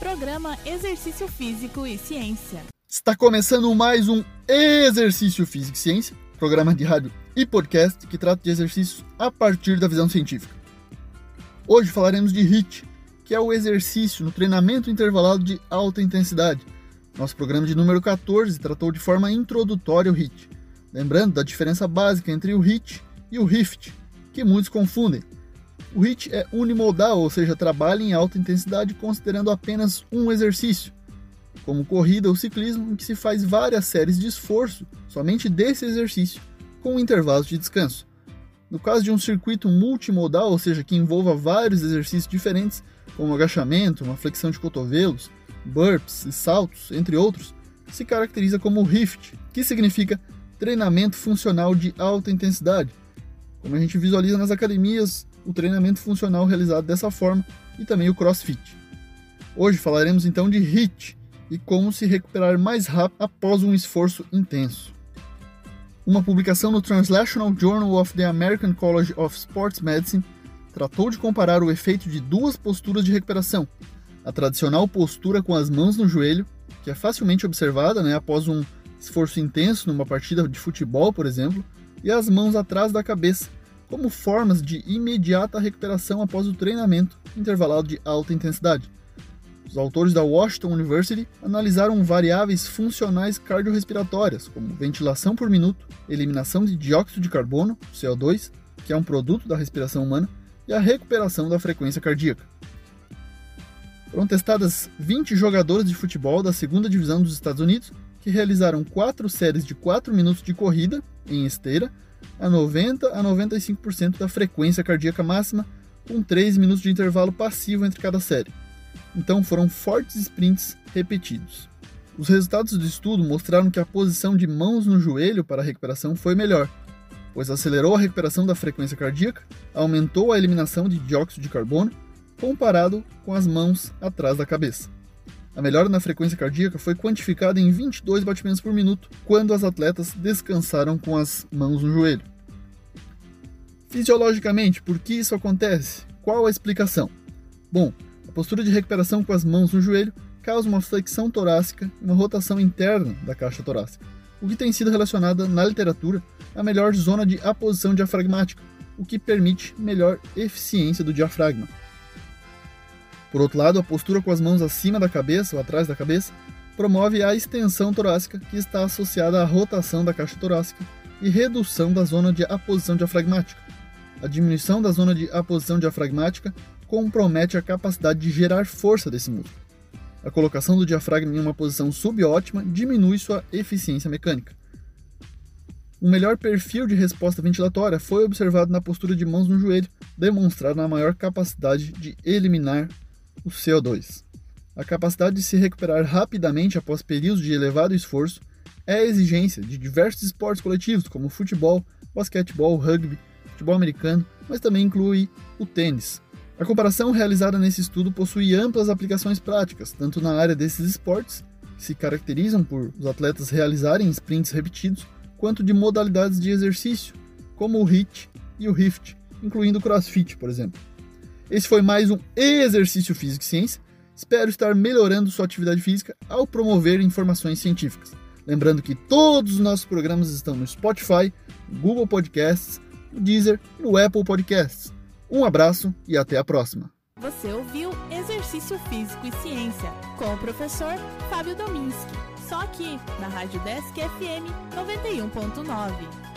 Programa Exercício Físico e Ciência. Está começando mais um Exercício Físico e Ciência, programa de rádio e podcast que trata de exercícios a partir da visão científica. Hoje falaremos de HIIT, que é o exercício no treinamento intervalado de alta intensidade. Nosso programa de número 14 tratou de forma introdutória o HIIT, lembrando da diferença básica entre o HIIT e o HIFT, que muitos confundem. O HIIT é unimodal, ou seja, trabalha em alta intensidade considerando apenas um exercício, como corrida ou ciclismo, em que se faz várias séries de esforço somente desse exercício, com intervalos de descanso. No caso de um circuito multimodal, ou seja, que envolva vários exercícios diferentes, como agachamento, uma flexão de cotovelos, burps e saltos, entre outros, se caracteriza como HIFT, que significa treinamento funcional de alta intensidade. Como a gente visualiza nas academias, o treinamento funcional realizado dessa forma e também o CrossFit. Hoje falaremos então de HIIT e como se recuperar mais rápido após um esforço intenso. Uma publicação no Translational Journal of the American College of Sports Medicine tratou de comparar o efeito de duas posturas de recuperação: a tradicional postura com as mãos no joelho, que é facilmente observada né, após um esforço intenso numa partida de futebol, por exemplo, e as mãos atrás da cabeça, como formas de imediata recuperação após o treinamento intervalado de alta intensidade. Os autores da Washington University analisaram variáveis funcionais cardiorrespiratórias, como ventilação por minuto, eliminação de dióxido de carbono, CO2, que é um produto da respiração humana, e a recuperação da frequência cardíaca. Foram testadas 20 jogadores de futebol da segunda divisão dos Estados Unidos que realizaram quatro séries de 4 minutos de corrida em esteira a 90 a 95% da frequência cardíaca máxima, com 3 minutos de intervalo passivo entre cada série. Então foram fortes sprints repetidos. Os resultados do estudo mostraram que a posição de mãos no joelho para a recuperação foi melhor, pois acelerou a recuperação da frequência cardíaca, aumentou a eliminação de dióxido de carbono, comparado com as mãos atrás da cabeça. A melhora na frequência cardíaca foi quantificada em 22 batimentos por minuto quando as atletas descansaram com as mãos no joelho. Fisiologicamente, por que isso acontece? Qual a explicação? Bom, a postura de recuperação com as mãos no joelho causa uma flexão torácica e uma rotação interna da caixa torácica, o que tem sido relacionada na literatura à melhor zona de aposição diafragmática, o que permite melhor eficiência do diafragma. Por outro lado, a postura com as mãos acima da cabeça ou atrás da cabeça promove a extensão torácica, que está associada à rotação da caixa torácica e redução da zona de aposição diafragmática. A diminuição da zona de aposição diafragmática compromete a capacidade de gerar força desse músculo. A colocação do diafragma em uma posição subótima diminui sua eficiência mecânica. Um melhor perfil de resposta ventilatória foi observado na postura de mãos no joelho, demonstrando a maior capacidade de eliminar o CO2. A capacidade de se recuperar rapidamente após períodos de elevado esforço é a exigência de diversos esportes coletivos, como futebol, basquetebol, rugby, futebol americano, mas também inclui o tênis. A comparação realizada nesse estudo possui amplas aplicações práticas, tanto na área desses esportes, que se caracterizam por os atletas realizarem sprints repetidos, quanto de modalidades de exercício, como o HIIT e o HIFT, incluindo o CrossFit, por exemplo. Esse foi mais um Exercício Físico e Ciência. Espero estar melhorando sua atividade física ao promover informações científicas. Lembrando que todos os nossos programas estão no Spotify, Google Podcasts, no Deezer e no Apple Podcasts. Um abraço e até a próxima. Você ouviu Exercício Físico e Ciência com o professor Fábio Dominski. Só aqui na Rádio Desk FM 91.9.